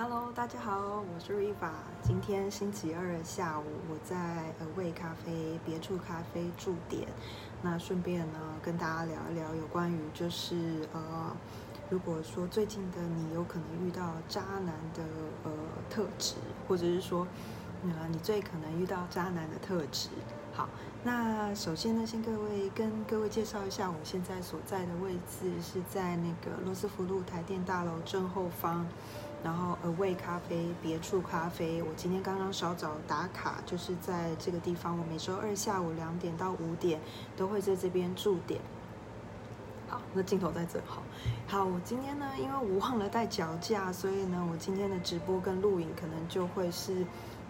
Hello，大家好，我是 Riva。今天星期二下午，我在呃味咖啡别处咖啡驻点。那顺便呢，跟大家聊一聊有关于就是呃，如果说最近的你有可能遇到渣男的呃特质，或者是说呃你最可能遇到渣男的特质。好，那首先呢，先各位跟各位介绍一下，我现在所在的位置是在那个罗斯福路台电大楼正后方。然后，Away 咖啡，别处咖啡。我今天刚刚稍早打卡，就是在这个地方。我每周二下午两点到五点都会在这边驻点。好，那镜头在这。好，好，我今天呢，因为我忘了带脚架，所以呢，我今天的直播跟录影可能就会是。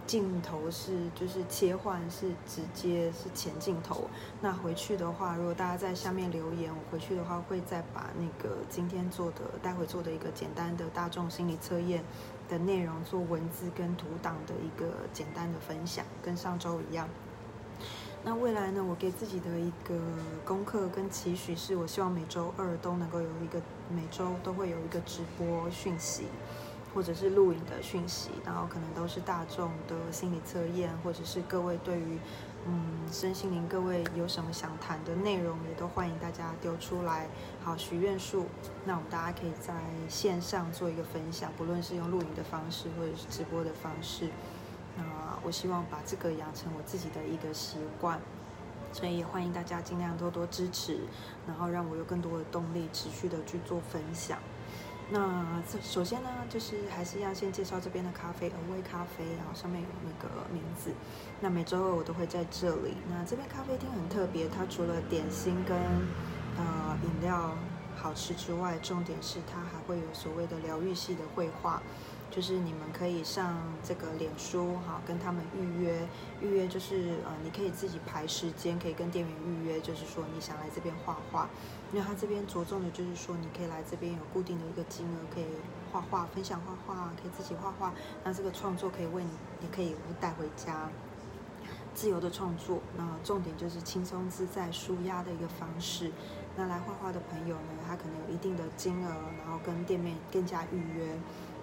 镜头是就是切换是直接是前镜头，那回去的话，如果大家在下面留言，我回去的话会再把那个今天做的待会做的一个简单的大众心理测验的内容做文字跟图档的一个简单的分享，跟上周一样。那未来呢，我给自己的一个功课跟期许是，我希望每周二都能够有一个每周都会有一个直播讯息。或者是录影的讯息，然后可能都是大众的心理测验，或者是各位对于嗯身心灵各位有什么想谈的内容，也都欢迎大家丢出来。好，许愿树，那我们大家可以在线上做一个分享，不论是用录影的方式，或者是直播的方式。那我希望把这个养成我自己的一个习惯，所以也欢迎大家尽量多多支持，然后让我有更多的动力持续的去做分享。那首先呢，就是还是要先介绍这边的咖啡，微咖啡，然后上面有那个名字。那每周二我都会在这里。那这边咖啡厅很特别，它除了点心跟呃饮料好吃之外，重点是它还会有所谓的疗愈系的绘画。就是你们可以上这个脸书哈，跟他们预约，预约就是呃，你可以自己排时间，可以跟店员预约，就是说你想来这边画画。因为他这边着重的就是说，你可以来这边有固定的一个金额，可以画画，分享画画，可以自己画画。那这个创作可以为你，也可以带回家，自由的创作。那重点就是轻松自在、舒压的一个方式。那来画画的朋友呢，他可能有一定的金额，然后跟店面更加预约。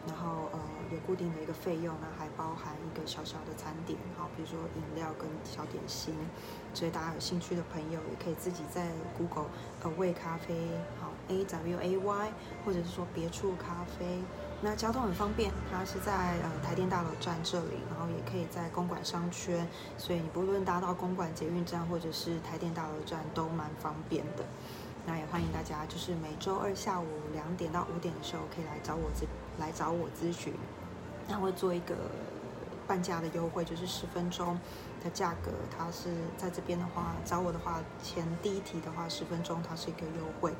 然后呃有固定的一个费用，那还包含一个小小的餐点，好，比如说饮料跟小点心，所以大家有兴趣的朋友也可以自己在 Google 呃味咖啡，好 A W A Y，或者是说别处咖啡，那交通很方便，它是在呃台电大楼站这里，然后也可以在公馆商圈，所以你不论搭到公馆捷运站或者是台电大楼站都蛮方便的。那也欢迎大家，就是每周二下午两点到五点的时候，可以来找我这来找我咨询。那会做一个半价的优惠，就是十分钟的价格，它是在这边的话，找我的话，前第一题的话，十分钟它是一个优惠。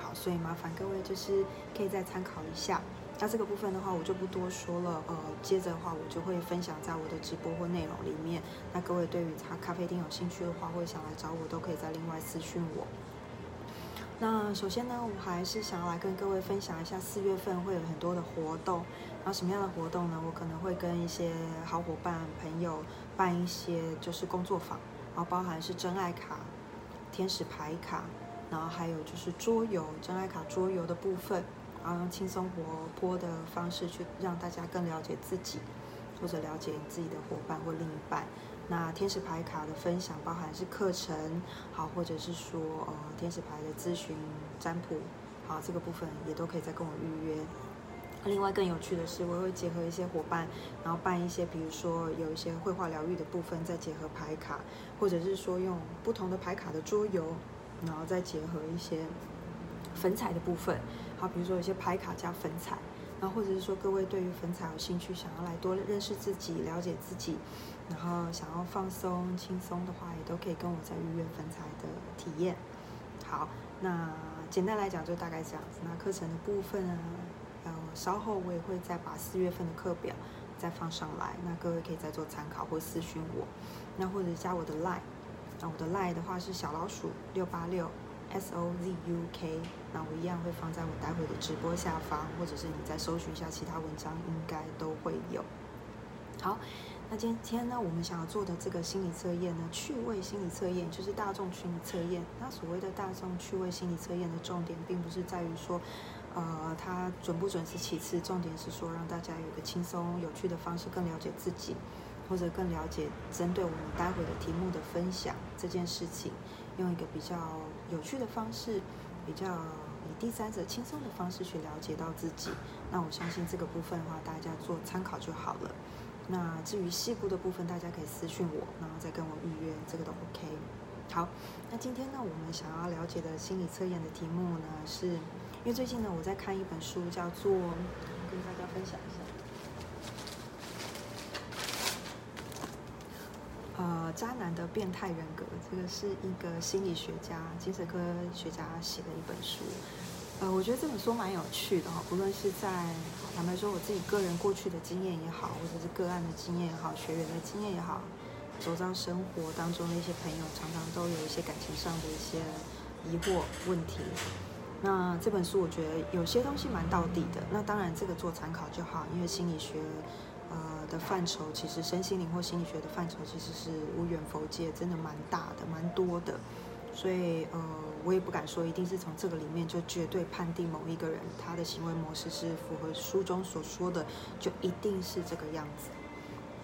好，所以麻烦各位就是可以再参考一下。那这个部分的话，我就不多说了。呃，接着的话，我就会分享在我的直播或内容里面。那各位对于茶咖啡厅有兴趣的话，或者想来找我，都可以在另外私讯我。那首先呢，我还是想要来跟各位分享一下，四月份会有很多的活动。然后什么样的活动呢？我可能会跟一些好伙伴、朋友办一些就是工作坊，然后包含是真爱卡、天使牌卡，然后还有就是桌游、真爱卡桌游的部分，然后用轻松活泼的方式去让大家更了解自己，或者了解你自己的伙伴或另一半。那天使牌卡的分享包含是课程，好，或者是说呃天使牌的咨询占卜，好，这个部分也都可以再跟我预约。另外更有趣的是，我会结合一些伙伴，然后办一些，比如说有一些绘画疗愈的部分，再结合牌卡，或者是说用不同的牌卡的桌游，然后再结合一些粉彩的部分，好，比如说有些牌卡加粉彩。然后或者是说，各位对于粉彩有兴趣，想要来多认识自己、了解自己，然后想要放松、轻松的话，也都可以跟我在预约粉彩的体验。好，那简单来讲就大概这样子。那课程的部分呢，呃，稍后我也会再把四月份的课表再放上来，那各位可以再做参考或私讯我，那或者加我的 line，那我的 line 的话是小老鼠六八六。S O Z U K，那我一样会放在我待会的直播下方，或者是你再搜寻一下其他文章，应该都会有。好，那今天呢，我们想要做的这个心理测验呢，趣味心理测验，就是大众心理测验。那所谓的大众趣味心理测验的重点，并不是在于说，呃，它准不准是其次，重点是说让大家有个轻松有趣的方式，更了解自己，或者更了解针对我们待会的题目的分享这件事情，用一个比较有趣的方式，比较以第三者轻松的方式去了解到自己。那我相信这个部分的话，大家做参考就好了。那至于细部的部分，大家可以私信我，然后再跟我预约，这个都 OK。好，那今天呢，我们想要了解的心理测验的题目呢，是因为最近呢，我在看一本书，叫做跟大家分享一下，呃，渣男的变态人格，这个是一个心理学家、精神科学家写的一本书。呃，我觉得这本书蛮有趣的哈，不论是在坦白说我自己个人过去的经验也好，或者是个案的经验也好，学员的经验也好，走到生活当中的一些朋友，常常都有一些感情上的一些疑惑问题。那这本书我觉得有些东西蛮到底的，那当然这个做参考就好，因为心理学呃的范畴，其实身心灵或心理学的范畴其实是无远佛界，真的蛮大的，蛮多的。所以，呃，我也不敢说一定是从这个里面就绝对判定某一个人他的行为模式是符合书中所说的，就一定是这个样子。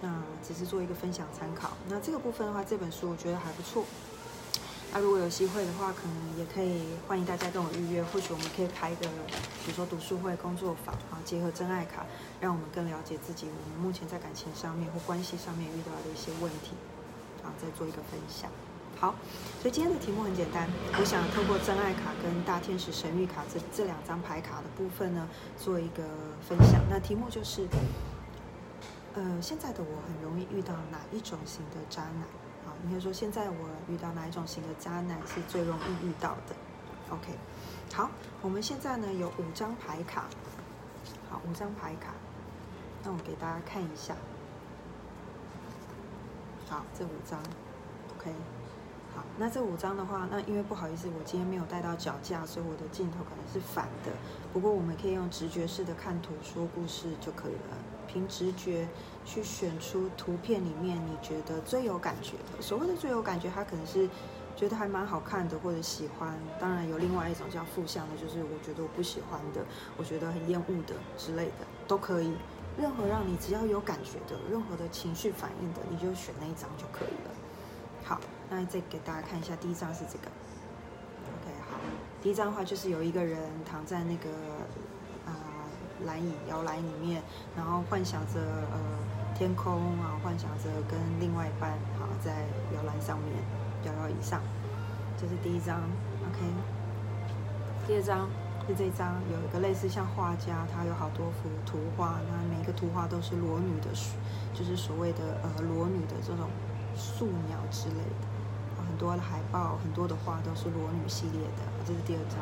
那只是做一个分享参考。那这个部分的话，这本书我觉得还不错。那如果有机会的话，可能也可以欢迎大家跟我预约，或许我们可以开一个，比如说读书会、工作坊啊，结合真爱卡，让我们更了解自己，我们目前在感情上面或关系上面遇到的一些问题，啊，再做一个分享。好，所以今天的题目很简单，我想透过真爱卡跟大天使神谕卡这这两张牌卡的部分呢，做一个分享。那题目就是，呃，现在的我很容易遇到哪一种型的渣男？好，应该说现在我遇到哪一种型的渣男是最容易遇到的？OK，好，我们现在呢有五张牌卡，好，五张牌卡，那我给大家看一下，好，这五张，OK。那这五张的话，那因为不好意思，我今天没有带到脚架，所以我的镜头可能是反的。不过我们可以用直觉式的看图说故事就可以了，凭直觉去选出图片里面你觉得最有感觉的。所谓的最有感觉，它可能是觉得还蛮好看的或者喜欢。当然有另外一种叫负向的，就是我觉得我不喜欢的，我觉得很厌恶的之类的都可以。任何让你只要有感觉的，任何的情绪反应的，你就选那一张就可以了。好。那再给大家看一下，第一张是这个，OK，好，第一张的话就是有一个人躺在那个啊蓝椅摇篮里面，然后幻想着呃天空啊，幻想着跟另外一半好在摇篮上面摇摇椅上，这是第一张，OK，第二张是这张，有一个类似像画家，他有好多幅图画，那每个图画都是裸女的，就是所谓的呃裸女的这种素描之类的。多的海报，很多的画都是裸女系列的，这是第二张。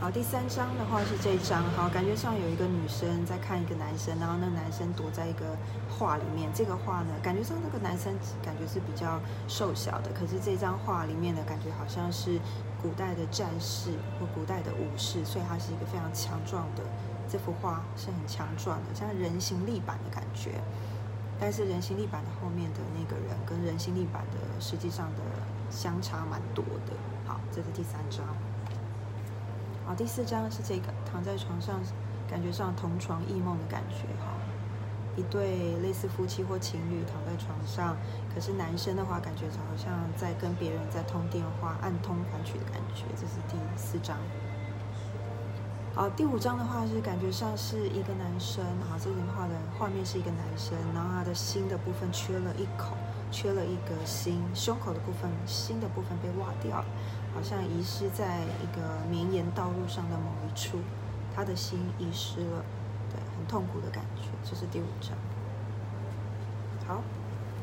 好，第三张的话是这一张，好，感觉上有一个女生在看一个男生，然后那个男生躲在一个画里面。这个画呢，感觉上那个男生感觉是比较瘦小的，可是这张画里面的感觉好像是古代的战士或古代的武士，所以他是一个非常强壮的。这幅画是很强壮的，像人形立板的感觉。但是人形立板的后面的那个人跟人形立板的实际上的相差蛮多的。好，这是第三张。好，第四张是这个躺在床上，感觉上同床异梦的感觉。哈，一对类似夫妻或情侣躺在床上，可是男生的话感觉好像在跟别人在通电话，暗通款曲的感觉。这是第四张。好，第五张的话是感觉上是一个男生，好，这边画的画面是一个男生，然后他的心的部分缺了一口，缺了一个心，胸口的部分心的部分被挖掉了，好像遗失在一个绵延道路上的某一处，他的心遗失了，对，很痛苦的感觉，这是第五张。好，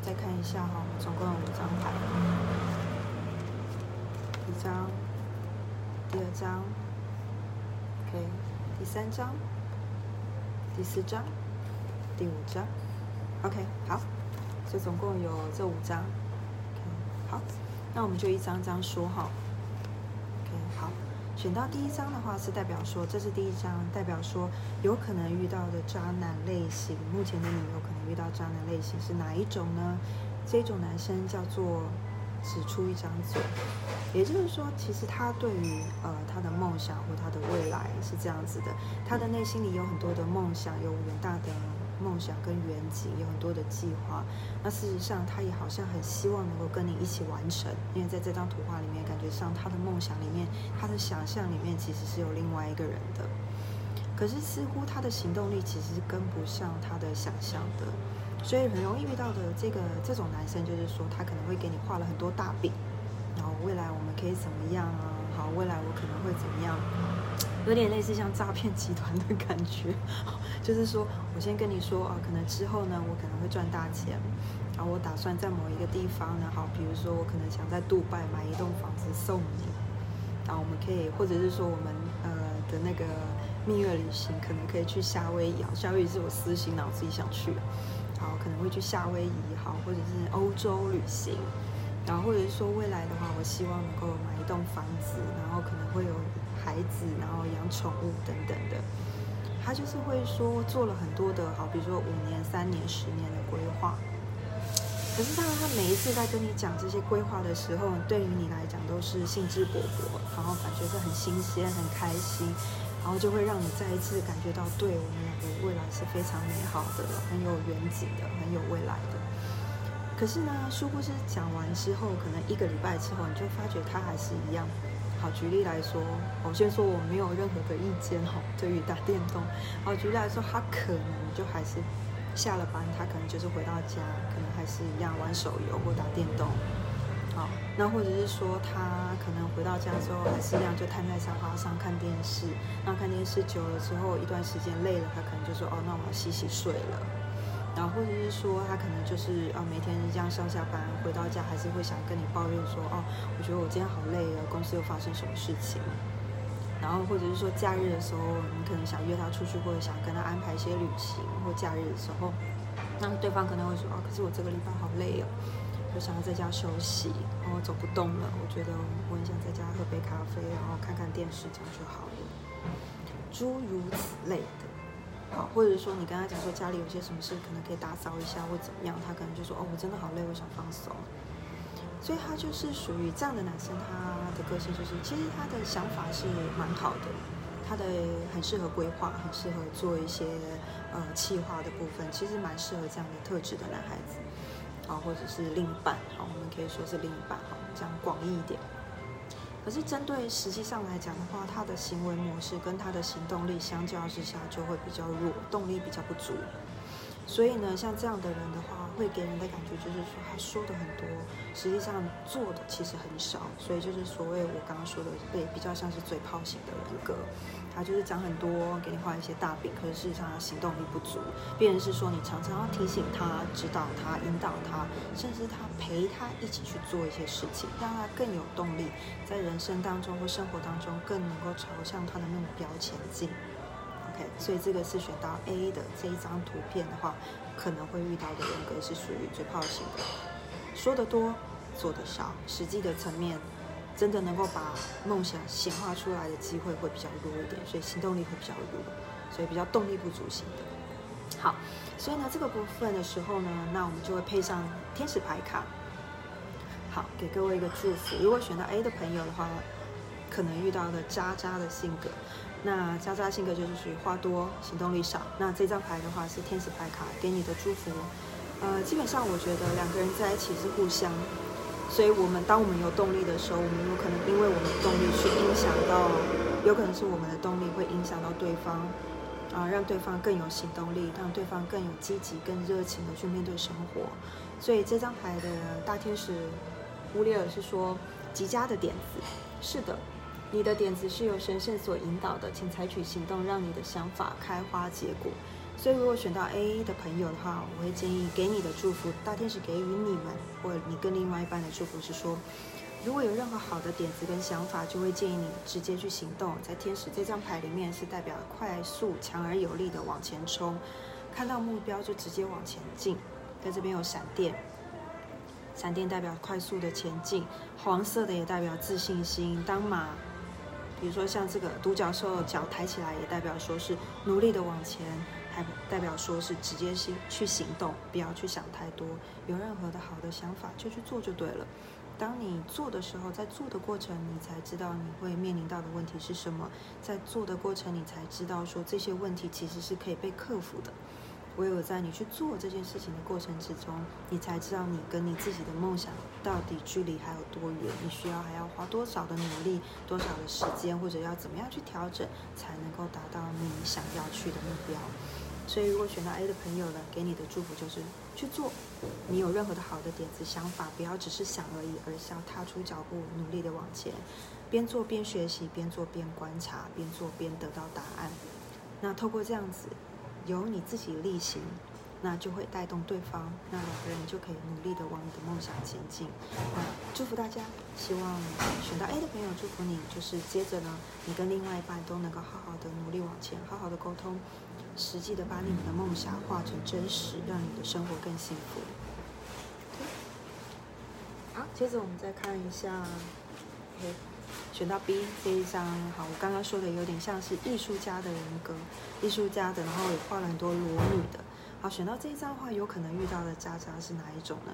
再看一下哈，总共有五张牌，一张，第二张。OK，第三张，第四张，第五张。OK，好，这总共有这五张。OK，好，那我们就一张一张说哈。OK，好，选到第一张的话是代表说这是第一张，代表说有可能遇到的渣男类型，目前的你有可能遇到渣男类型是哪一种呢？这种男生叫做只出一张嘴。也就是说，其实他对于呃他的梦想或他的未来是这样子的，他的内心里有很多的梦想，有远大的梦想跟远景，有很多的计划。那事实上，他也好像很希望能够跟你一起完成，因为在这张图画里面，感觉上他的梦想里面，他的想象里面其实是有另外一个人的。可是似乎他的行动力其实是跟不上他的想象的，所以很容易遇到的这个这种男生，就是说他可能会给你画了很多大饼。然后未来我们可以怎么样啊？好，未来我可能会怎么样？有点类似像诈骗集团的感觉，就是说我先跟你说啊，可能之后呢，我可能会赚大钱，然后我打算在某一个地方呢，好，比如说我可能想在杜拜买一栋房子送你，然后我们可以，或者是说我们呃的那个蜜月旅行，可能可以去夏威夷，夏威夷是我私心脑子里想去，好，可能会去夏威夷，好，或者是欧洲旅行。然后或者是说未来的话，我希望能够买一栋房子，然后可能会有孩子，然后养宠物等等的。他就是会说做了很多的好，比如说五年、三年、十年的规划。可是当然，他每一次在跟你讲这些规划的时候，对于你来讲都是兴致勃勃，然后感觉是很新鲜、很开心，然后就会让你再一次感觉到，对我们两个未来是非常美好的，很有远景的，很有未来的。可是呢，殊不知讲完之后，可能一个礼拜之后，你就发觉他还是一样。好，举例来说，我先说我没有任何的意见哈，对于打电动。好，举例来说，他可能就还是下了班，他可能就是回到家，可能还是一样玩手游或打电动。好，那或者是说他可能回到家之后，还是一样就瘫在沙发上看电视。那看电视久了之后，一段时间累了，他可能就说：“哦，那我要洗洗睡了。”然后或者是说他可能就是啊每天这样上下班回到家还是会想跟你抱怨说哦我觉得我今天好累啊公司又发生什么事情，然后或者是说假日的时候你可能想约他出去或者想跟他安排一些旅行或假日的时候，那对方可能会说啊可是我这个礼拜好累哦，我想要在家休息，然后走不动了，我觉得我很想在家喝杯咖啡，然后看看电视这样就好了，诸如此类的。好，或者说你跟他讲说家里有些什么事，可能可以打扫一下或怎么样，他可能就说哦，我真的好累，我想放松。所以他就是属于这样的男生，他的个性就是，其实他的想法是蛮好的，他的很适合规划，很适合做一些呃企划的部分，其实蛮适合这样的特质的男孩子，啊，或者是另一半，好，我们可以说是另一半，好，讲广义一点。可是针对实际上来讲的话，他的行为模式跟他的行动力相较之下就会比较弱，动力比较不足。所以呢，像这样的人的话，会给人的感觉就是说，他说的很多，实际上做的其实很少。所以就是所谓我刚刚说的，被比较像是嘴炮型的人格。他就是讲很多，给你画一些大饼，可是事实上他行动力不足。别人是说你常常要提醒他、指导他、引导他，甚至他陪他一起去做一些事情，让他更有动力，在人生当中或生活当中更能够朝向他的目标前进。OK，所以这个是选到 A 的这一张图片的话，可能会遇到的人格是属于嘴炮型的，说得多，做得少，实际的层面。真的能够把梦想显化出来的机会会比较弱一点，所以行动力会比较弱，所以比较动力不足型的。好，所以呢这个部分的时候呢，那我们就会配上天使牌卡。好，给各位一个祝福。如果选到 A 的朋友的话，可能遇到的渣渣的性格，那渣渣性格就是属于话多，行动力少。那这张牌的话是天使牌卡给你的祝福。呃，基本上我觉得两个人在一起是互相。所以，我们当我们有动力的时候，我们有可能因为我们的动力去影响到，有可能是我们的动力会影响到对方，啊，让对方更有行动力，让对方更有积极、更热情的去面对生活。所以，这张牌的大天使乌列尔是说极佳的点子。是的，你的点子是由神圣所引导的，请采取行动，让你的想法开花结果。所以，如果选到 A 的朋友的话，我会建议给你的祝福，大天使给予你们，或你跟另外一半的祝福是说，如果有任何好的点子跟想法，就会建议你直接去行动。在天使这张牌里面，是代表快速、强而有力的往前冲，看到目标就直接往前进。在这边有闪电，闪电代表快速的前进，黄色的也代表自信心。当马，比如说像这个独角兽脚抬起来，也代表说是努力的往前。还代表说是直接性去行动，不要去想太多。有任何的好的想法就去做就对了。当你做的时候，在做的过程，你才知道你会面临到的问题是什么。在做的过程，你才知道说这些问题其实是可以被克服的。唯有在你去做这件事情的过程之中，你才知道你跟你自己的梦想到底距离还有多远，你需要还要花多少的努力、多少的时间，或者要怎么样去调整，才能够达到你想要去的目标。所以，如果选到 A 的朋友呢，给你的祝福就是去做。你有任何的好的点子、想法，不要只是想而已，而是要踏出脚步，努力的往前，边做边学习，边做边观察，边做边得到答案。那透过这样子，由你自己力行，那就会带动对方，那两个人就可以努力的往你的梦想前进。那祝福大家，希望选到 A 的朋友，祝福你，就是接着呢，你跟另外一半都能够好好的努力往前，好好的沟通。实际的把你们的梦想化成真实，让你的生活更幸福。好，接着我们再看一下，选到 B 这一张，好，我刚刚说的有点像是艺术家的人格，艺术家的，然后也画了很多裸女的。好，选到这一张的话，有可能遇到的渣渣是哪一种呢？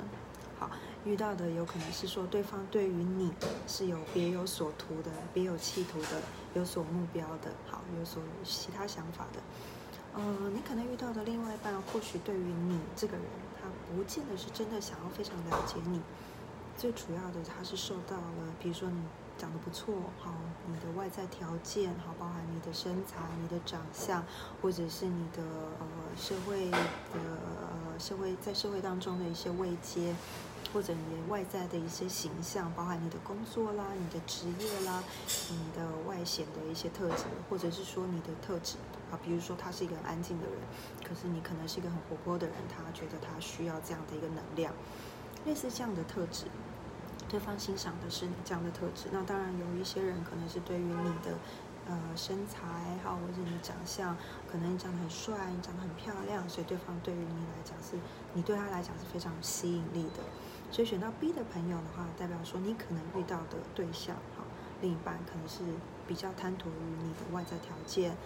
好，遇到的有可能是说对方对于你是有别有所图的，别有企图的，有所目标的，好，有所其他想法的。呃，你可能遇到的另外一半，或许对于你这个人，他不见得是真的想要非常了解你。最主要的，他是受到了，比如说你长得不错，好，你的外在条件，好，包含你的身材、你的长相，或者是你的呃社会的呃社会在社会当中的一些位阶。或者你的外在的一些形象，包含你的工作啦、你的职业啦、你的外显的一些特质，或者是说你的特质啊，比如说他是一个很安静的人，可是你可能是一个很活泼的人，他觉得他需要这样的一个能量，类似这样的特质，对方欣赏的是你这样的特质。那当然有一些人可能是对于你的呃身材哈，或者你的长相，可能你长得很帅，你长得很漂亮，所以对方对于你来讲是，你对他来讲是非常有吸引力的。所以选到 B 的朋友的话，代表说你可能遇到的对象，哈，另一半可能是比较贪图于你的外在条件，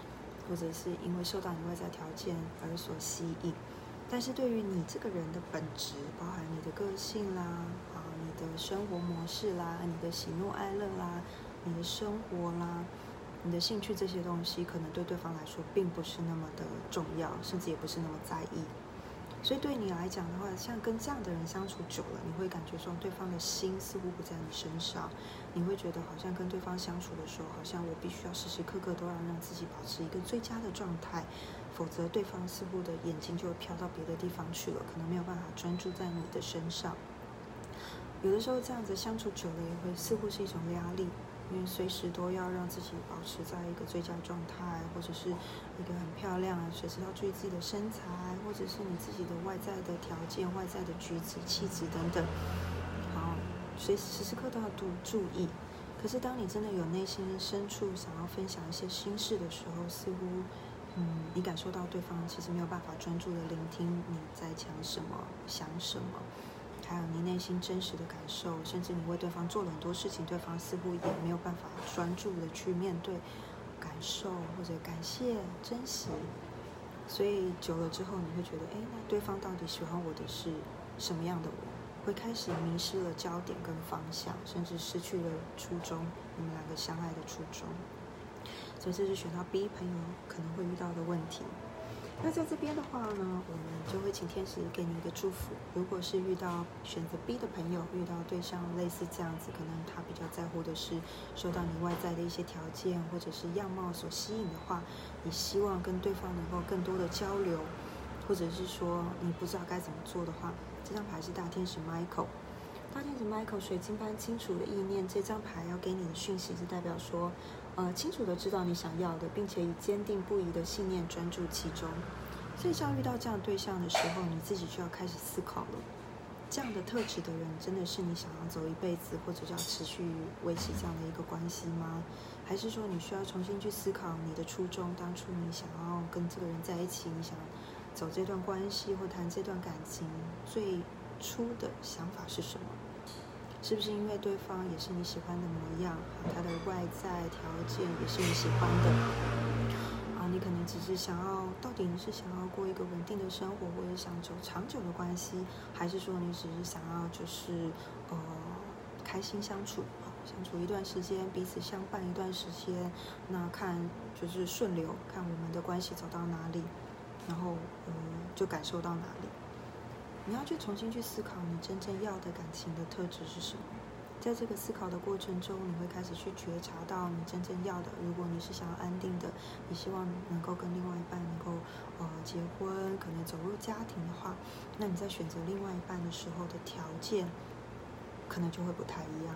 或者是因为受到你外在条件而所吸引。但是对于你这个人的本质，包含你的个性啦，的生活模式啦，你的喜怒哀乐啦，你的生活啦，你的兴趣这些东西，可能对对方来说并不是那么的重要，甚至也不是那么在意。所以对你来讲的话，像跟这样的人相处久了，你会感觉说对方的心似乎不在你身上，你会觉得好像跟对方相处的时候，好像我必须要时时刻刻都要让自己保持一个最佳的状态，否则对方似乎的眼睛就会飘到别的地方去了，可能没有办法专注在你的身上。有的时候这样子相处久了，也会似乎是一种压力。因为随时都要让自己保持在一个最佳状态，或者是一个很漂亮啊，随时要注意自己的身材，或者是你自己的外在的条件、外在的举止、气质等等，好，随时时刻都要注注意。可是当你真的有内心深处想要分享一些心事的时候，似乎，嗯，你感受到对方其实没有办法专注的聆听你在讲什么、想什么。还有你内心真实的感受，甚至你为对方做了很多事情，对方似乎也没有办法专注的去面对、感受或者感谢、珍惜。所以久了之后，你会觉得，哎，那对方到底喜欢我的是什么样的我？会开始迷失了焦点跟方向，甚至失去了初衷，你们两个相爱的初衷。所以这是选到 B 朋友可能会遇到的问题。那在这边的话呢，我们就会请天使给你一个祝福。如果是遇到选择 B 的朋友，遇到对象类似这样子，可能他比较在乎的是受到你外在的一些条件或者是样貌所吸引的话，你希望跟对方能够更多的交流，或者是说你不知道该怎么做的话，这张牌是大天使 Michael。大天使 Michael 水晶般清楚的意念，这张牌要给你的讯息是代表说。呃，清楚的知道你想要的，并且以坚定不移的信念专注其中。所以，像遇到这样对象的时候，你自己就要开始思考了：这样的特质的人，真的是你想要走一辈子，或者要持续维持这样的一个关系吗？还是说，你需要重新去思考你的初衷？当初你想要跟这个人在一起，你想走这段关系或谈这段感情，最初的想法是什么？是不是因为对方也是你喜欢的模样，他的外在条件也是你喜欢的？啊，你可能只是想要，到底你是想要过一个稳定的生活，或者想走长久的关系，还是说你只是想要就是呃开心相处，相处一段时间，彼此相伴一段时间，那看就是顺流，看我们的关系走到哪里，然后嗯，就感受到哪里。你要去重新去思考你真正要的感情的特质是什么。在这个思考的过程中，你会开始去觉察到你真正要的。如果你是想要安定的，你希望能够跟另外一半能够呃结婚，可能走入家庭的话，那你在选择另外一半的时候的条件，可能就会不太一样。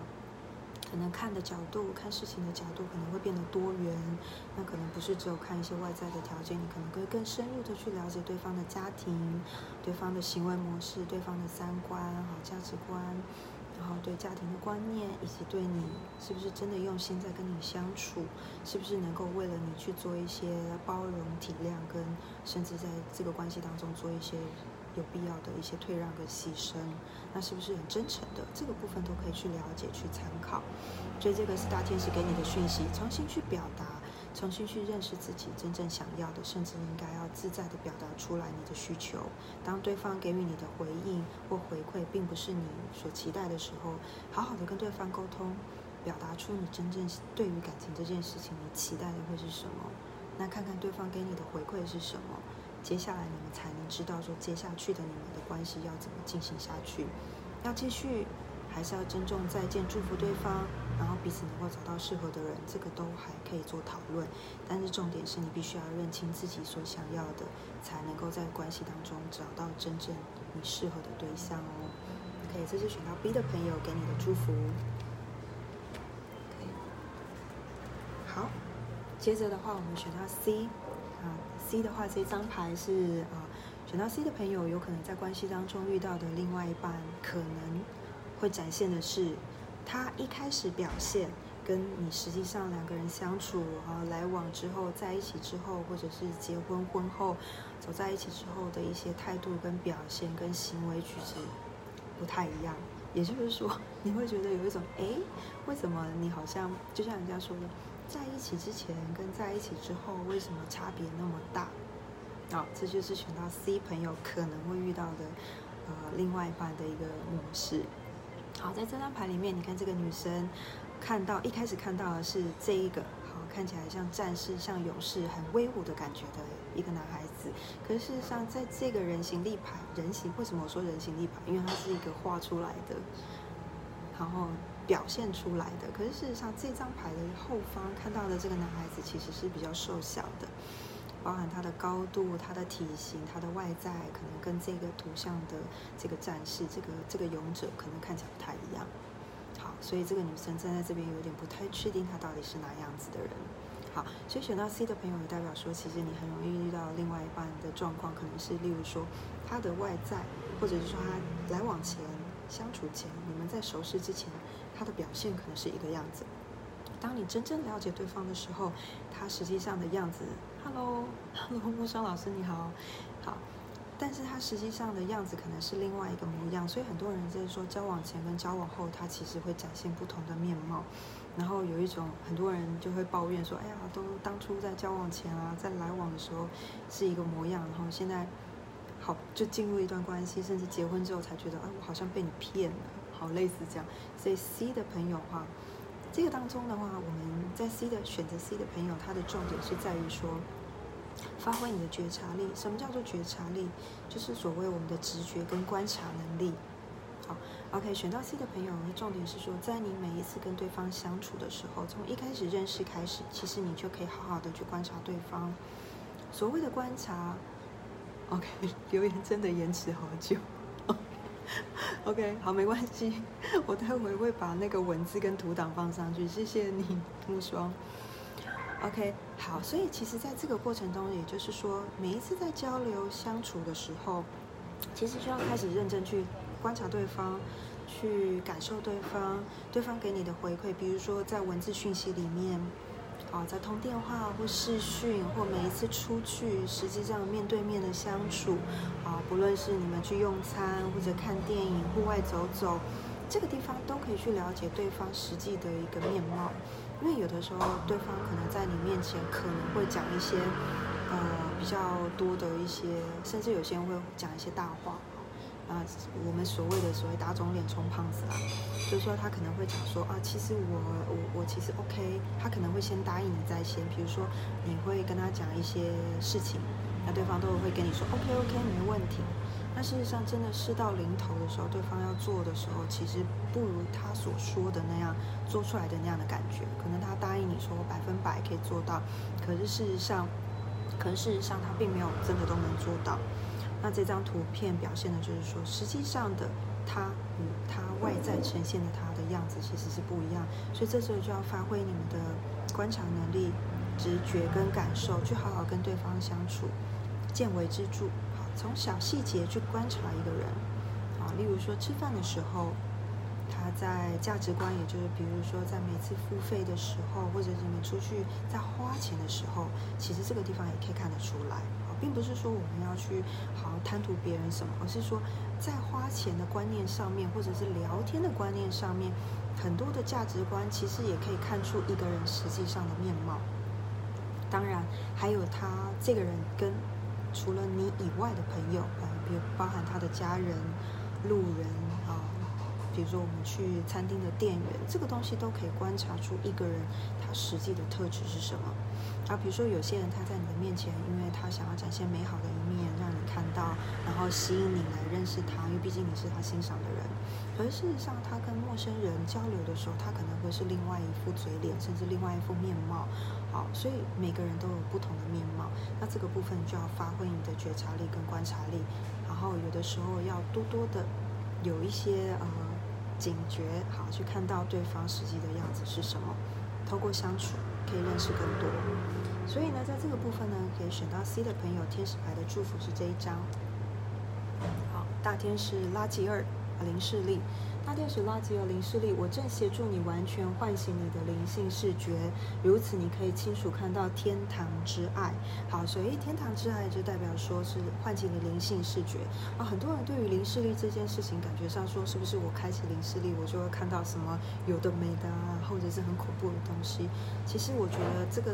可能看的角度、看事情的角度可能会变得多元。那可能不是只有看一些外在的条件，你可能会更深入的去了解对方的家庭、对方的行为模式、对方的三观、好价值观。然后对家庭的观念，以及对你是不是真的用心在跟你相处，是不是能够为了你去做一些包容、体谅，跟甚至在这个关系当中做一些有必要的一些退让跟牺牲，那是不是很真诚的？这个部分都可以去了解、去参考。所以这个是大天使给你的讯息，重新去表达。重新去认识自己真正想要的，甚至应该要自在的表达出来你的需求。当对方给予你的回应或回馈并不是你所期待的时候，好好的跟对方沟通，表达出你真正对于感情这件事情你期待的会是什么。那看看对方给你的回馈是什么，接下来你们才能知道说接下去的你们的关系要怎么进行下去，要继续。还是要珍重再见，祝福对方，然后彼此能够找到适合的人，这个都还可以做讨论。但是重点是你必须要认清自己所想要的，才能够在关系当中找到真正你适合的对象哦。可以，这是选到 B 的朋友给你的祝福。可以好，接着的话，我们选到 C，C 的话，这张牌是啊，选到 C 的朋友有可能在关系当中遇到的另外一半可能。会展现的是，他一开始表现跟你实际上两个人相处啊来往之后，在一起之后，或者是结婚婚后走在一起之后的一些态度跟表现跟行为举止不太一样。也就是说，你会觉得有一种哎，为什么你好像就像人家说的，在一起之前跟在一起之后为什么差别那么大？好，这就是选到 C 朋友可能会遇到的呃另外一半的一个模式。好，在这张牌里面，你看这个女生看到一开始看到的是这一个，好看起来像战士、像勇士、很威武的感觉的一个男孩子。可是事实上，在这个人形立牌，人形为什么我说人形立牌？因为它是一个画出来的，然后表现出来的。可是事实上，这张牌的后方看到的这个男孩子其实是比较瘦小的。包含他的高度、他的体型、他的外在，可能跟这个图像的这个战士、这个这个勇者，可能看起来不太一样。好，所以这个女生站在这边有点不太确定，她到底是哪样子的人。好，所以选到 C 的朋友，也代表说，其实你很容易遇到另外一半的状况，可能是例如说他的外在，或者是说他来往前、相处前，你们在熟识之前，他的表现可能是一个样子。当你真正了解对方的时候，他实际上的样子，Hello，Hello，木霜老师你好，好，但是他实际上的样子可能是另外一个模样，所以很多人在说交往前跟交往后，他其实会展现不同的面貌，然后有一种很多人就会抱怨说，哎呀，都当初在交往前啊，在来往的时候是一个模样，然后现在好就进入一段关系，甚至结婚之后才觉得，哎，我好像被你骗了，好类似这样，所以 C 的朋友哈。这个当中的话，我们在 C 的选择 C 的朋友，他的重点是在于说，发挥你的觉察力。什么叫做觉察力？就是所谓我们的直觉跟观察能力。好，OK，选到 C 的朋友，重点是说，在你每一次跟对方相处的时候，从一开始认识开始，其实你就可以好好的去观察对方。所谓的观察，OK，留言真的延迟好久。OK，好，没关系，我待会会把那个文字跟图档放上去，谢谢你，木霜。OK，好，所以其实在这个过程中，也就是说，每一次在交流相处的时候，其实就要开始认真去观察对方，去感受对方，对方给你的回馈，比如说在文字讯息里面。啊，在通电话或视讯，或每一次出去，实际上面对面的相处，啊，不论是你们去用餐或者看电影、户外走走，这个地方都可以去了解对方实际的一个面貌。因为有的时候，对方可能在你面前可能会讲一些，呃，比较多的一些，甚至有些人会讲一些大话。啊，我们所谓的所谓打肿脸充胖子啊，就是说他可能会讲说啊，其实我我我其实 OK，他可能会先答应你在先，比如说你会跟他讲一些事情，那对方都会跟你说 OK OK 没问题。那事实上真的事到临头的时候，对方要做的时候，其实不如他所说的那样做出来的那样的感觉。可能他答应你说百分百可以做到，可是事实上，可是事实上他并没有真的都能做到。那这张图片表现的就是说，实际上的他与他外在呈现的他的样子其实是不一样。所以这时候就要发挥你们的观察能力、直觉跟感受，去好好跟对方相处，见微知著。好从小细节去观察一个人，啊，例如说吃饭的时候，他在价值观，也就是比如说在每次付费的时候，或者你们出去在花钱的时候，其实这个地方也可以看得出来，并不是说我们要去好贪图别人什么，而是说在花钱的观念上面，或者是聊天的观念上面，很多的价值观其实也可以看出一个人实际上的面貌。当然，还有他这个人跟。除了你以外的朋友，呃，比如包含他的家人、路人，比如说我们去餐厅的店员，这个东西都可以观察出一个人他实际的特质是什么。啊，比如说有些人他在你的面前，因为他想要展现美好的一面，让你看到，然后吸引你来认识他，因为毕竟你是他欣赏的人。可是事实上，他跟陌生人交流的时候，他可能会是另外一副嘴脸，甚至另外一副面貌。好，所以每个人都有不同的面貌。那这个部分就要发挥你的觉察力跟观察力，然后有的时候要多多的有一些呃警觉，好去看到对方实际的样子是什么，透过相处。可以认识更多，所以呢，在这个部分呢，可以选到 C 的朋友，天使牌的祝福是这一张。好，大天使拉吉尔，林世利。大天使拉吉尔林视力，我正协助你完全唤醒你的灵性视觉，如此你可以清楚看到天堂之爱。好，所以天堂之爱就代表说是唤醒你灵性视觉啊。很多人对于灵视力这件事情，感觉上说是不是我开启灵视力，我就会看到什么有的没的啊，或者是很恐怖的东西。其实我觉得这个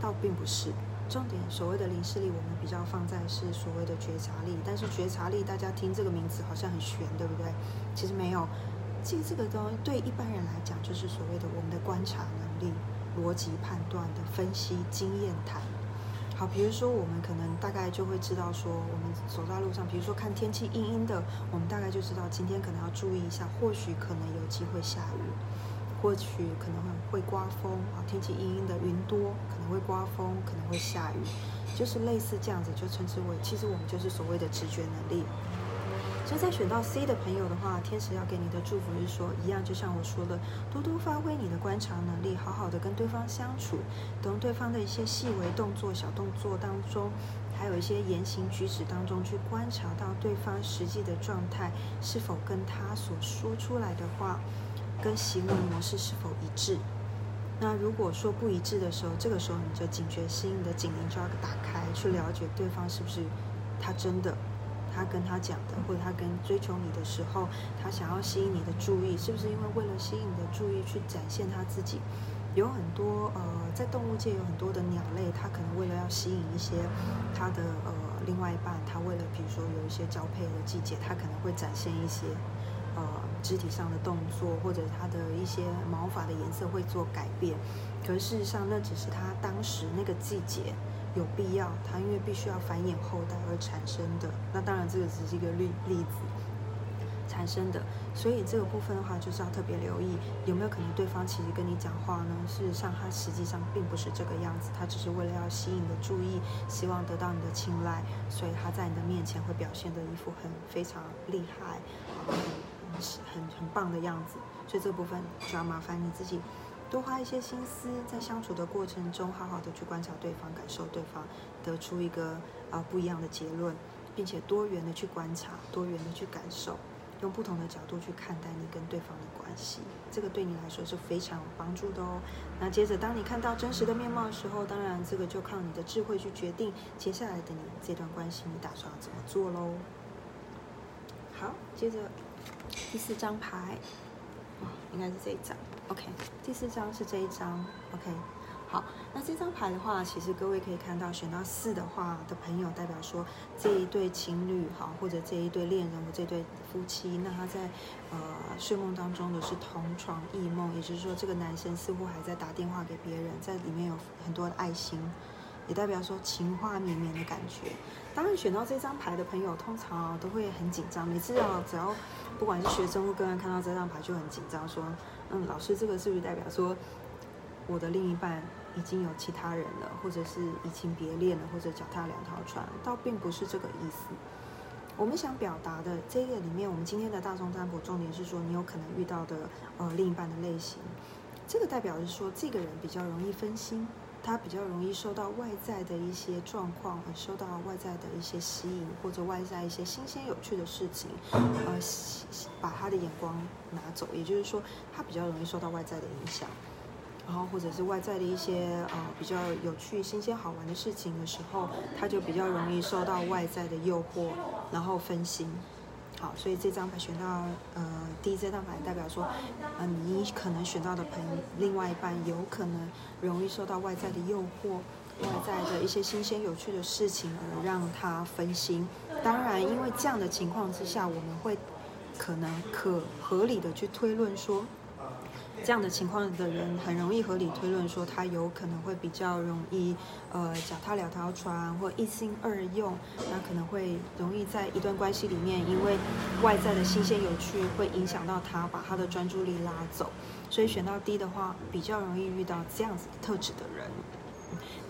倒并不是。重点所谓的灵视力，我们比较放在是所谓的觉察力，但是觉察力大家听这个名词好像很玄，对不对？其实没有，其实这个东西对一般人来讲，就是所谓的我们的观察能力、逻辑判断的分析、经验谈。好，比如说我们可能大概就会知道说，我们走在路上，比如说看天气阴阴的，我们大概就知道今天可能要注意一下，或许可能有机会下雨。或许可能会会刮风啊，天气阴阴的，云多，可能会刮风，可能会下雨，就是类似这样子，就称之为，其实我们就是所谓的直觉能力。所以在选到 C 的朋友的话，天使要给你的祝福是说，一样就像我说的，多多发挥你的观察能力，好好的跟对方相处，从对方的一些细微动作、小动作当中，还有一些言行举止当中去观察到对方实际的状态是否跟他所说出来的话。跟行为模式是否一致？那如果说不一致的时候，这个时候你就警觉心，你的警铃就要打开，去了解对方是不是他真的，他跟他讲的，或者他跟追求你的时候，他想要吸引你的注意，是不是因为为了吸引你的注意去展现他自己？有很多呃，在动物界有很多的鸟类，它可能为了要吸引一些它的呃另外一半，它为了比如说有一些交配的季节，它可能会展现一些。呃，肢体上的动作，或者它的一些毛发的颜色会做改变，可是事实上那只是它当时那个季节有必要，它因为必须要繁衍后代而产生的。那当然这个只是一个例例子产生的，所以这个部分的话就是要特别留意，有没有可能对方其实跟你讲话呢？事实上他实际上并不是这个样子，他只是为了要吸引你的注意，希望得到你的青睐，所以他在你的面前会表现的一副很非常厉害。很很棒的样子，所以这部分就要麻烦你自己多花一些心思，在相处的过程中，好好的去观察对方，感受对方，得出一个啊不一样的结论，并且多元的去观察，多元的去感受，用不同的角度去看待你跟对方的关系，这个对你来说是非常有帮助的哦。那接着，当你看到真实的面貌的时候，当然这个就靠你的智慧去决定接下来的你这段关系，你打算要怎么做喽？好，接着。第四张牌，哇应该是这一张。OK，第四张是这一张。OK，好，那这张牌的话，其实各位可以看到，选到四的话的朋友，代表说这一对情侣，哈，或者这一对恋人或这对夫妻，那他在呃睡梦当中的是同床异梦，也就是说，这个男生似乎还在打电话给别人，在里面有很多的爱心，也代表说情话绵绵的感觉。当然，选到这张牌的朋友，通常都会很紧张，每次啊，只要不管是学生或个人看到这张牌就很紧张，说，嗯，老师，这个是不是代表说我的另一半？已经有其他人了，或者是移情别恋了，或者脚踏两条船，倒并不是这个意思。我们想表达的这个里面，我们今天的大众占卜重点是说，你有可能遇到的呃另一半的类型，这个代表是说，这个人比较容易分心，他比较容易受到外在的一些状况，而受到外在的一些吸引，或者外在一些新鲜有趣的事情，呃，把他的眼光拿走，也就是说，他比较容易受到外在的影响。然后或者是外在的一些呃比较有趣、新鲜、好玩的事情的时候，他就比较容易受到外在的诱惑，然后分心。好，所以这张牌选到呃第一这张牌代表说，呃你可能选到的朋另外一半有可能容易受到外在的诱惑、外在的一些新鲜有趣的事情而让他分心。当然，因为这样的情况之下，我们会可能可合理的去推论说。这样的情况的人很容易合理推论说，他有可能会比较容易，呃，脚踏两条船或一心二用，那可能会容易在一段关系里面，因为外在的新鲜有趣会影响到他，把他的专注力拉走。所以选到 D 的话，比较容易遇到这样子特质的人。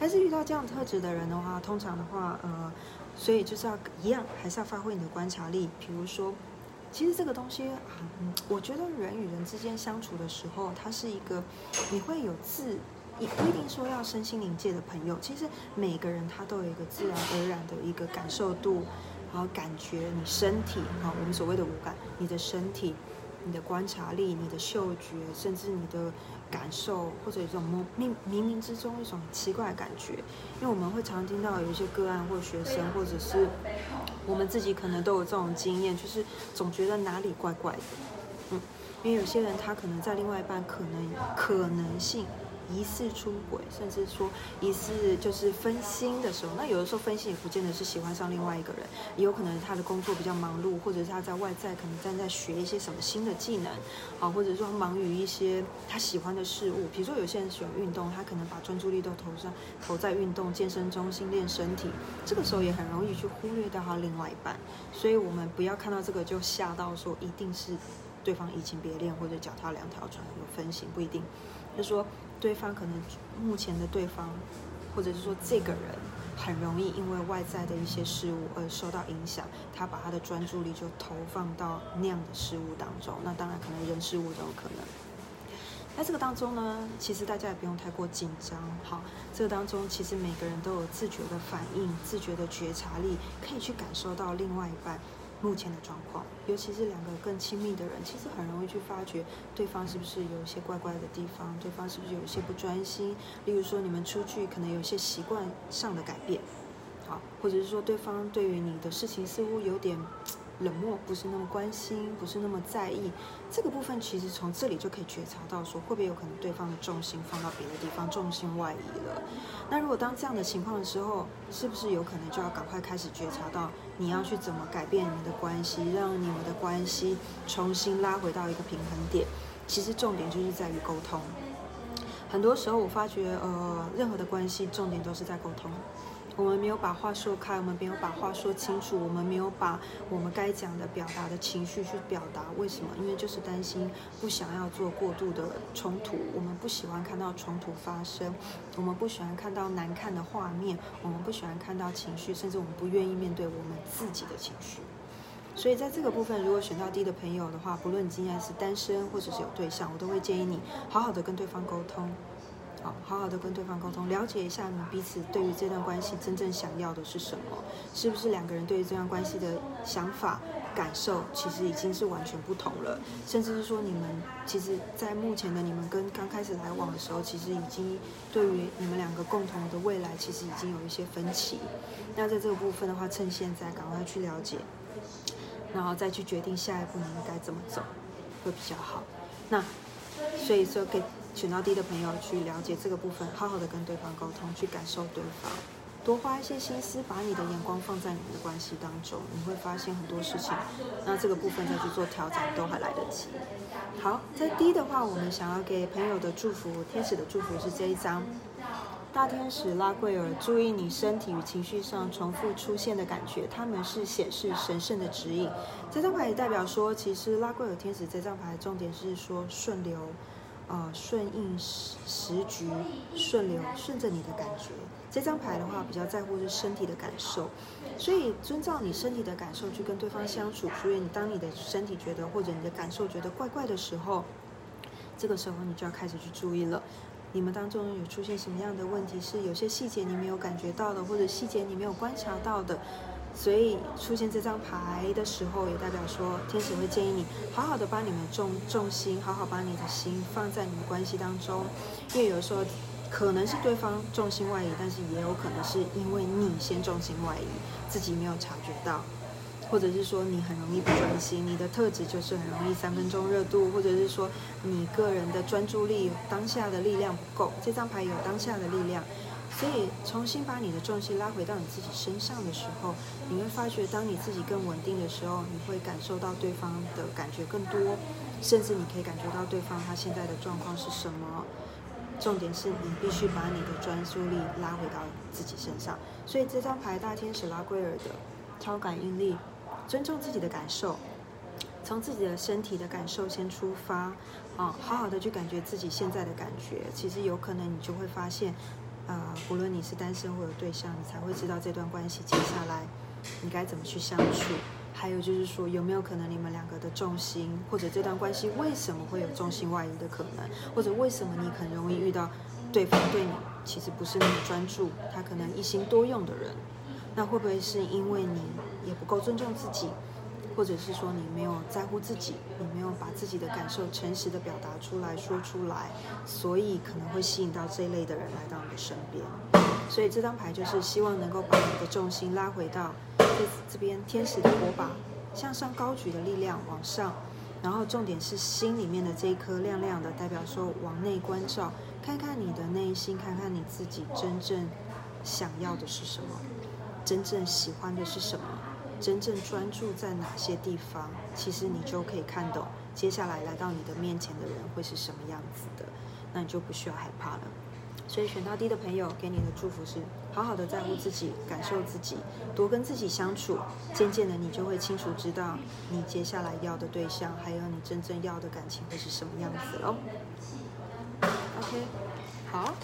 但是遇到这样特质的人的话，通常的话，呃，所以就是要一样，还是要发挥你的观察力，比如说。其实这个东西，我觉得人与人之间相处的时候，它是一个你会有自，也不一定说要身心灵界的朋友。其实每个人他都有一个自然而然的一个感受度，然后感觉你身体啊，我们所谓的五感，你的身体、你的观察力、你的嗅觉，甚至你的感受，或者一种冥冥冥之中一种奇怪的感觉。因为我们会常听到有一些个案或学生，或者是。我们自己可能都有这种经验，就是总觉得哪里怪怪的，嗯，因为有些人他可能在另外一半可能可能性。疑似出轨，甚至说疑似就是分心的时候，那有的时候分心也不见得是喜欢上另外一个人，也有可能他的工作比较忙碌，或者是他在外在可能正在学一些什么新的技能，啊，或者说忙于一些他喜欢的事物，比如说有些人喜欢运动，他可能把专注力都投上投在运动健身中心练身体，这个时候也很容易去忽略掉他另外一半，所以我们不要看到这个就吓到说一定是对方移情别恋或者脚踏两条船有分心，不一定，就说。对方可能目前的对方，或者是说这个人很容易因为外在的一些事物而受到影响，他把他的专注力就投放到那样的事物当中。那当然可能人事物都有可能。在这个当中呢，其实大家也不用太过紧张。好，这个当中其实每个人都有自觉的反应、自觉的觉察力，可以去感受到另外一半。目前的状况，尤其是两个更亲密的人，其实很容易去发觉对方是不是有一些怪怪的地方，对方是不是有一些不专心。例如说，你们出去可能有一些习惯上的改变，好，或者是说对方对于你的事情似乎有点。冷漠不是那么关心，不是那么在意，这个部分其实从这里就可以觉察到，说会不会有可能对方的重心放到别的地方，重心外移了。那如果当这样的情况的时候，是不是有可能就要赶快开始觉察到，你要去怎么改变你们的关系，让你们的关系重新拉回到一个平衡点？其实重点就是在于沟通。很多时候我发觉，呃，任何的关系重点都是在沟通。我们没有把话说开，我们没有把话说清楚，我们没有把我们该讲的、表达的情绪去表达。为什么？因为就是担心不想要做过度的冲突，我们不喜欢看到冲突发生，我们不喜欢看到难看的画面，我们不喜欢看到情绪，甚至我们不愿意面对我们自己的情绪。所以在这个部分，如果选到 D 的朋友的话，不论你今天是单身或者是有对象，我都会建议你好好的跟对方沟通。好，好好的跟对方沟通，了解一下你们彼此对于这段关系真正想要的是什么，是不是两个人对于这段关系的想法、感受，其实已经是完全不同了，甚至是说你们其实，在目前的你们跟刚开始来往的时候，其实已经对于你们两个共同的未来，其实已经有一些分歧。那在这个部分的话，趁现在赶快去了解，然后再去决定下一步你们该怎么走，会比较好。那所以说给。选到 D 的朋友去了解这个部分，好好的跟对方沟通，去感受对方，多花一些心思，把你的眼光放在你们的关系当中，你会发现很多事情。那这个部分再去做调整都还来得及。好，在 D 的话，我们想要给朋友的祝福，天使的祝福是这一张。大天使拉贵尔，注意你身体与情绪上重复出现的感觉，他们是显示神圣的指引。这张牌也代表说，其实拉贵尔天使这张牌重点是说顺流，呃，顺应时时局，顺流，顺着你的感觉。这张牌的话，比较在乎是身体的感受，所以遵照你身体的感受去跟对方相处。所以你当你的身体觉得或者你的感受觉得怪怪的时候，这个时候你就要开始去注意了。你们当中有出现什么样的问题？是有些细节你没有感觉到的，或者细节你没有观察到的，所以出现这张牌的时候，也代表说天使会建议你好好的把你们重重心，好好把你的心放在你们关系当中，因为有时候可能是对方重心外移，但是也有可能是因为你先重心外移，自己没有察觉到。或者是说你很容易不专心，你的特质就是很容易三分钟热度，或者是说你个人的专注力当下的力量不够。这张牌有当下的力量，所以重新把你的重心拉回到你自己身上的时候，你会发觉，当你自己更稳定的时候，你会感受到对方的感觉更多，甚至你可以感觉到对方他现在的状况是什么。重点是你必须把你的专注力拉回到自己身上。所以这张牌大天使拉圭尔的超感应力。尊重自己的感受，从自己的身体的感受先出发，啊，好好的去感觉自己现在的感觉。其实有可能你就会发现，呃，无论你是单身或者对象，你才会知道这段关系接下来你该怎么去相处。还有就是说，有没有可能你们两个的重心，或者这段关系为什么会有重心外移的可能，或者为什么你很容易遇到对方对你其实不是那么专注，他可能一心多用的人。那会不会是因为你也不够尊重自己，或者是说你没有在乎自己，你没有把自己的感受诚实的表达出来说出来，所以可能会吸引到这一类的人来到你的身边。所以这张牌就是希望能够把你的重心拉回到这这边天使的火把向上高举的力量往上，然后重点是心里面的这一颗亮亮的，代表说往内关照，看看你的内心，看看你自己真正想要的是什么。真正喜欢的是什么？真正专注在哪些地方？其实你就可以看懂，接下来来到你的面前的人会是什么样子的，那你就不需要害怕了。所以选到 D 的朋友给你的祝福是：好好的在乎自己，感受自己，多跟自己相处。渐渐的，你就会清楚知道你接下来要的对象，还有你真正要的感情会是什么样子喽。OK，好，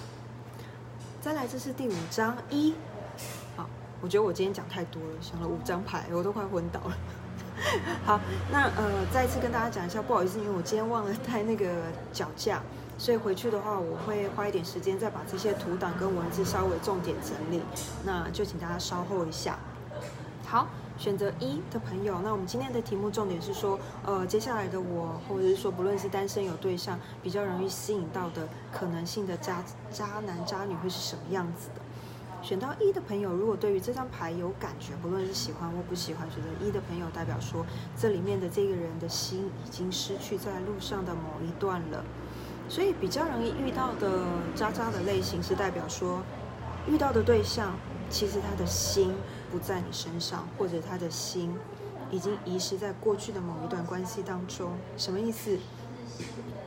再来，这是第五章一。我觉得我今天讲太多了，想了五张牌，我都快昏倒了。好，那呃，再次跟大家讲一下，不好意思，因为我今天忘了带那个脚架，所以回去的话，我会花一点时间再把这些图档跟文字稍微重点整理，那就请大家稍后一下。好，选择一的朋友，那我们今天的题目重点是说，呃，接下来的我，或者是说，不论是单身有对象，比较容易吸引到的可能性的渣渣男渣女会是什么样子的？选到一的朋友，如果对于这张牌有感觉，不论是喜欢或不喜欢，选择一的朋友代表说，这里面的这个人的心已经失去在路上的某一段了，所以比较容易遇到的渣渣的类型是代表说，遇到的对象其实他的心不在你身上，或者他的心已经遗失在过去的某一段关系当中。什么意思？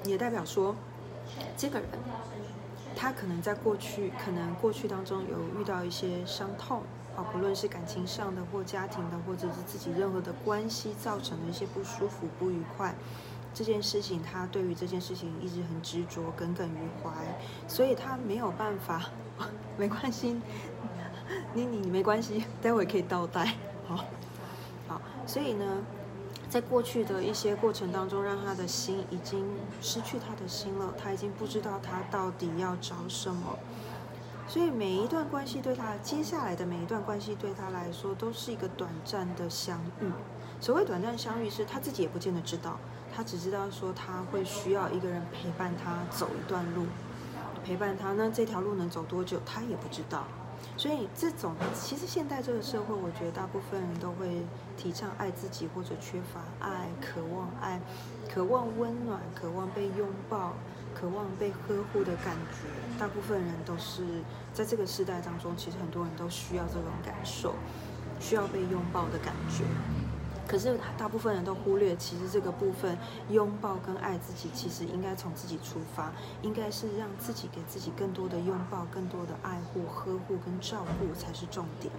也代表说，这个人。他可能在过去，可能过去当中有遇到一些伤痛啊，不论是感情上的，或家庭的，或者是自己任何的关系造成的一些不舒服、不愉快，这件事情他对于这件事情一直很执着、耿耿于怀，所以他没有办法。没关系，你你没关系，待会可以倒带。好，好，所以呢。在过去的一些过程当中，让他的心已经失去他的心了，他已经不知道他到底要找什么。所以每一段关系对他，接下来的每一段关系对他来说，都是一个短暂的相遇。所谓短暂相遇，是他自己也不见得知道，他只知道说他会需要一个人陪伴他走一段路，陪伴他。那这条路能走多久，他也不知道。所以这种其实现代这个社会，我觉得大部分人都会提倡爱自己，或者缺乏爱，渴望爱，渴望温暖，渴望被拥抱，渴望被呵护的感觉。大部分人都是在这个时代当中，其实很多人都需要这种感受，需要被拥抱的感觉。可是大部分人都忽略，其实这个部分拥抱跟爱自己，其实应该从自己出发，应该是让自己给自己更多的拥抱、更多的爱护、呵护跟照顾才是重点。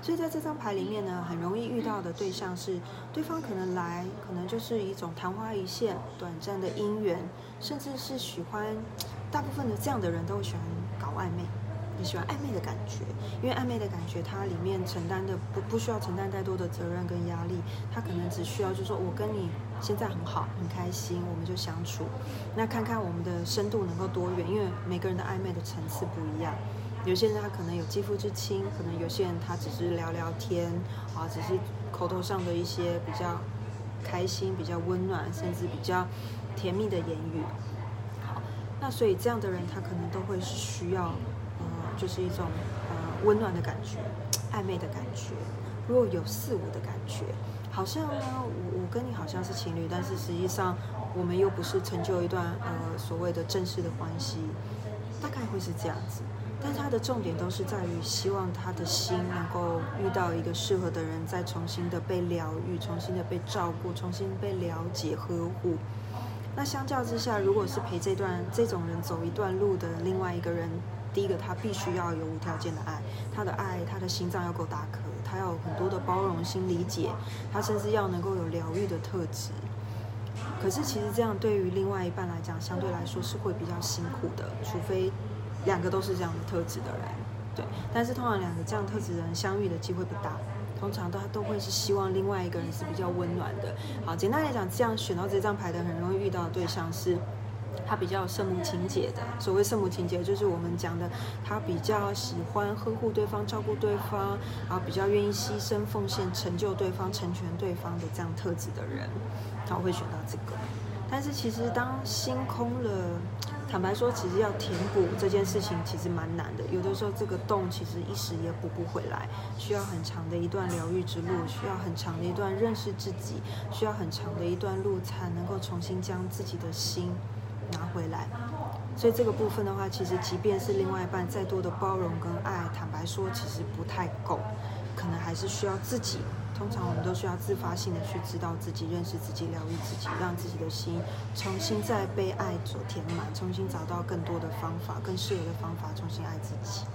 所以在这张牌里面呢，很容易遇到的对象是对方可能来，可能就是一种昙花一现、短暂的姻缘，甚至是喜欢。大部分的这样的人都会喜欢搞暧昧。你喜欢暧昧的感觉，因为暧昧的感觉，它里面承担的不不需要承担太多的责任跟压力，他可能只需要就是说我跟你现在很好，很开心，我们就相处，那看看我们的深度能够多远，因为每个人的暧昧的层次不一样，有些人他可能有肌肤之亲，可能有些人他只是聊聊天啊，只是口头上的一些比较开心、比较温暖，甚至比较甜蜜的言语。好，那所以这样的人他可能都会需要。就是一种呃温暖的感觉，暧昧的感觉，若有似无的感觉，好像呢，我我跟你好像是情侣，但是实际上我们又不是成就一段呃所谓的正式的关系，大概会是这样子。但是他的重点都是在于希望他的心能够遇到一个适合的人，再重新的被疗愈，重新的被照顾，重新被了解呵护。那相较之下，如果是陪这段这种人走一段路的另外一个人。第一个，他必须要有无条件的爱，他的爱，他的心脏要够大颗，他要有很多的包容心、理解，他甚至要能够有疗愈的特质。可是，其实这样对于另外一半来讲，相对来说是会比较辛苦的，除非两个都是这样的特质的人，对。但是，通常两个这样特质的人相遇的机会不大，通常都都会是希望另外一个人是比较温暖的。好，简单来讲，这样选到这张牌的很容易遇到的对象是。他比较圣母情节的，所谓圣母情节，就是我们讲的，他比较喜欢呵护对方、照顾对方，然后比较愿意牺牲奉献、成就对方、成全对方的这样特质的人，他会选到这个。但是其实当心空了，坦白说，其实要填补这件事情其实蛮难的。有的时候这个洞其实一时也补不回来，需要很长的一段疗愈之路，需要很长的一段认识自己，需要很长的一段路才能够重新将自己的心。拿回来，所以这个部分的话，其实即便是另外一半再多的包容跟爱，坦白说，其实不太够，可能还是需要自己。通常我们都需要自发性的去知道自己、认识自己、疗愈自己，让自己的心重新再被爱所填满，重新找到更多的方法、更适合的方法，重新爱自己。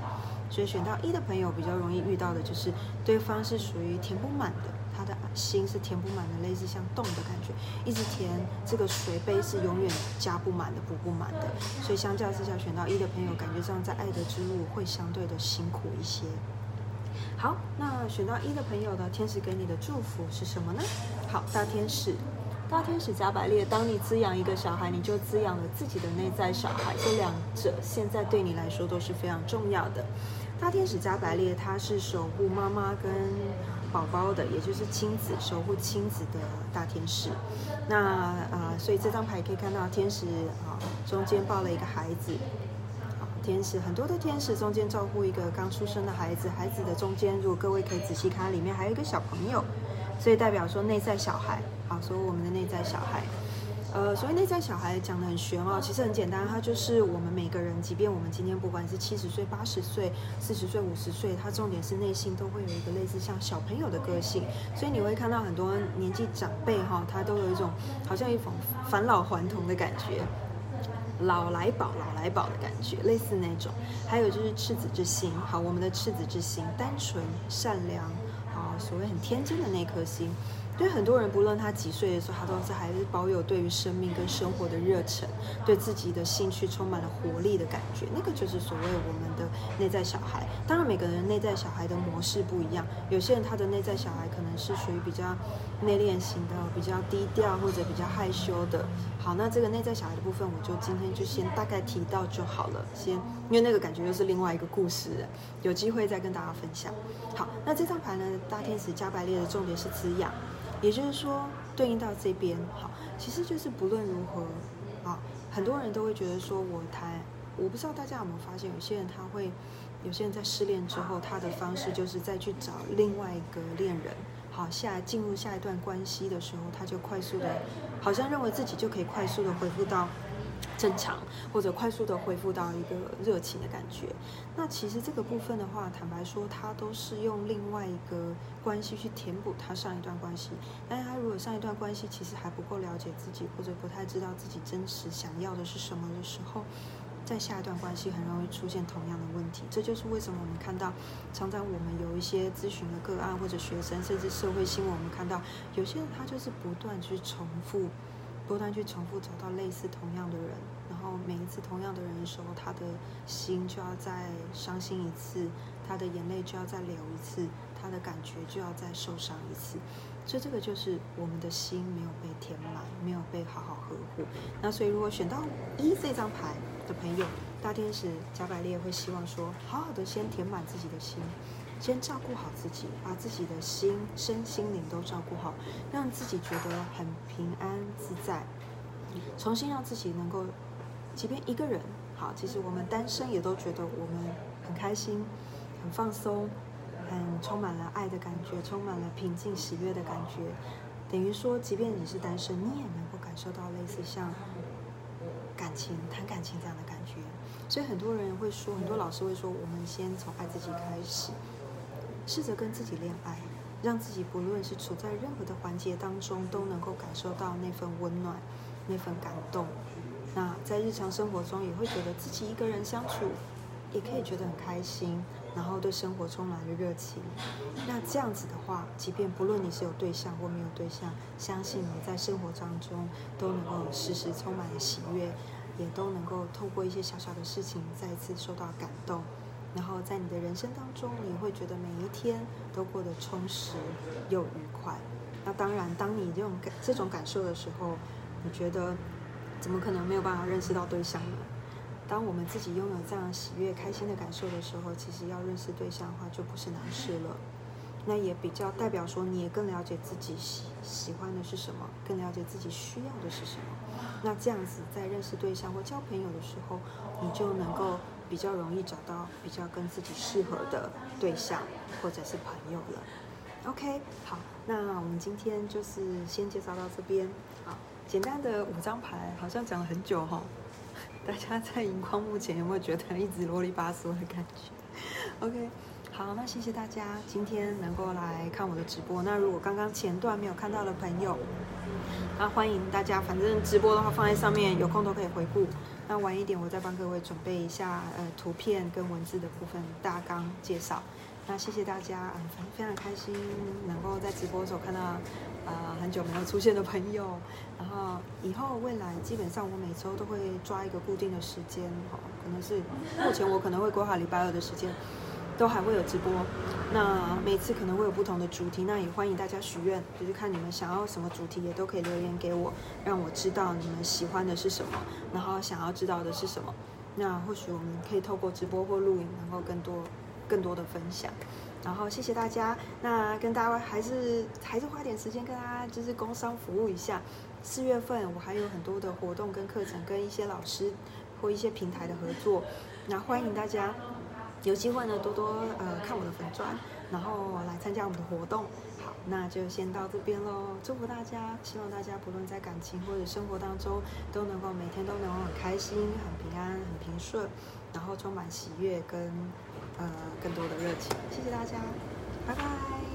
所以选到一的朋友比较容易遇到的就是对方是属于填不满的。他的心是填不满的，类似像洞的感觉，一直填这个水杯是永远加不满的、补不满的，所以相较之下，选到一的朋友，感觉上在爱的之路会相对的辛苦一些。好，那选到一的朋友呢，天使给你的祝福是什么呢？好，大天使，大天使加百列，当你滋养一个小孩，你就滋养了自己的内在小孩，这两者现在对你来说都是非常重要的。大天使加百列，他是守护妈妈跟。宝宝的，也就是亲子守护亲子的大天使。那啊，所以这张牌可以看到天使啊，中间抱了一个孩子。啊，天使很多的天使中间照顾一个刚出生的孩子，孩子的中间，如果各位可以仔细看，里面还有一个小朋友，所以代表说内在小孩。好，所以我们的内在小孩。呃，所以内在小孩讲的很玄哦，其实很简单，他就是我们每个人，即便我们今天不管是七十岁、八十岁、四十岁、五十岁，他重点是内心都会有一个类似像小朋友的个性，所以你会看到很多年纪长辈哈，他都有一种好像一种返老还童的感觉，老来宝、老来宝的感觉，类似那种。还有就是赤子之心，好，我们的赤子之心，单纯、善良，啊，所谓很天真的那颗心。对很多人，不论他几岁的时候，他都是还是保有对于生命跟生活的热忱，对自己的兴趣充满了活力的感觉。那个就是所谓我们的内在小孩。当然，每个人内在小孩的模式不一样。有些人他的内在小孩可能是属于比较内敛型的，比较低调或者比较害羞的。好，那这个内在小孩的部分，我就今天就先大概提到就好了。先，因为那个感觉又是另外一个故事，有机会再跟大家分享。好，那这张牌呢，大天使加百列的重点是滋养。也就是说，对应到这边，好，其实就是不论如何，啊，很多人都会觉得说，我谈，我不知道大家有没有发现，有些人他会，有些人在失恋之后，他的方式就是再去找另外一个恋人，好，下进入下一段关系的时候，他就快速的，好像认为自己就可以快速的恢复到正常，或者快速的恢复到一个热情的感觉。那其实这个部分的话，坦白说，他都是用另外一个关系去填补他上一段关系。但是他如果上一段关系其实还不够了解自己，或者不太知道自己真实想要的是什么的时候，在下一段关系很容易出现同样的问题。这就是为什么我们看到常常我们有一些咨询的个案或者学生，甚至社会新闻，我们看到有些人他就是不断去重复。不断去重复找到类似同样的人，然后每一次同样的人的时候，他的心就要再伤心一次，他的眼泪就要再流一次，他的感觉就要再受伤一次。所以这个就是我们的心没有被填满，没有被好好呵护。那所以如果选到一这张牌的朋友，大天使加百列会希望说，好好的先填满自己的心。先照顾好自己，把自己的心、身心灵都照顾好，让自己觉得很平安自在。重新让自己能够，即便一个人好，其实我们单身也都觉得我们很开心、很放松、很充满了爱的感觉，充满了平静喜悦的感觉。等于说，即便你是单身，你也能够感受到类似像感情、谈感情这样的感觉。所以很多人会说，很多老师会说，我们先从爱自己开始。试着跟自己恋爱，让自己不论是处在任何的环节当中，都能够感受到那份温暖、那份感动。那在日常生活中，也会觉得自己一个人相处，也可以觉得很开心，然后对生活充满了热情。那这样子的话，即便不论你是有对象或没有对象，相信你在生活当中都能够时时充满了喜悦，也都能够透过一些小小的事情，再一次受到感动。然后在你的人生当中，你会觉得每一天都过得充实又愉快。那当然，当你这种感这种感受的时候，你觉得怎么可能没有办法认识到对象呢？当我们自己拥有这样喜悦、开心的感受的时候，其实要认识对象的话就不是难事了。那也比较代表说，你也更了解自己喜喜欢的是什么，更了解自己需要的是什么。那这样子在认识对象或交朋友的时候，你就能够。比较容易找到比较跟自己适合的对象或者是朋友了。OK，好，那我们今天就是先介绍到这边。好，简单的五张牌，好像讲了很久哈。大家在荧光幕前有没有觉得一直啰里吧嗦的感觉？OK，好，那谢谢大家今天能够来看我的直播。那如果刚刚前段没有看到的朋友，那欢迎大家，反正直播的话放在上面，有空都可以回顾。那晚一点，我再帮各位准备一下，呃，图片跟文字的部分大纲介绍。那谢谢大家，嗯，非常开心能够在直播的时候看到，呃，很久没有出现的朋友。然后以后未来基本上我每周都会抓一个固定的时间，哈，可能是目前我可能会规划礼拜二的时间。都还会有直播，那每次可能会有不同的主题，那也欢迎大家许愿，就是看你们想要什么主题，也都可以留言给我，让我知道你们喜欢的是什么，然后想要知道的是什么。那或许我们可以透过直播或录影，能够更多、更多的分享。然后谢谢大家，那跟大家还是还是花点时间跟大家就是工商服务一下。四月份我还有很多的活动跟课程，跟一些老师或一些平台的合作，那欢迎大家。有机会呢，多多呃看我的粉砖，然后来参加我们的活动。好，那就先到这边喽。祝福大家，希望大家不论在感情或者生活当中，都能够每天都能够很开心、很平安、很平顺，然后充满喜悦跟呃更多的热情。谢谢大家，拜拜。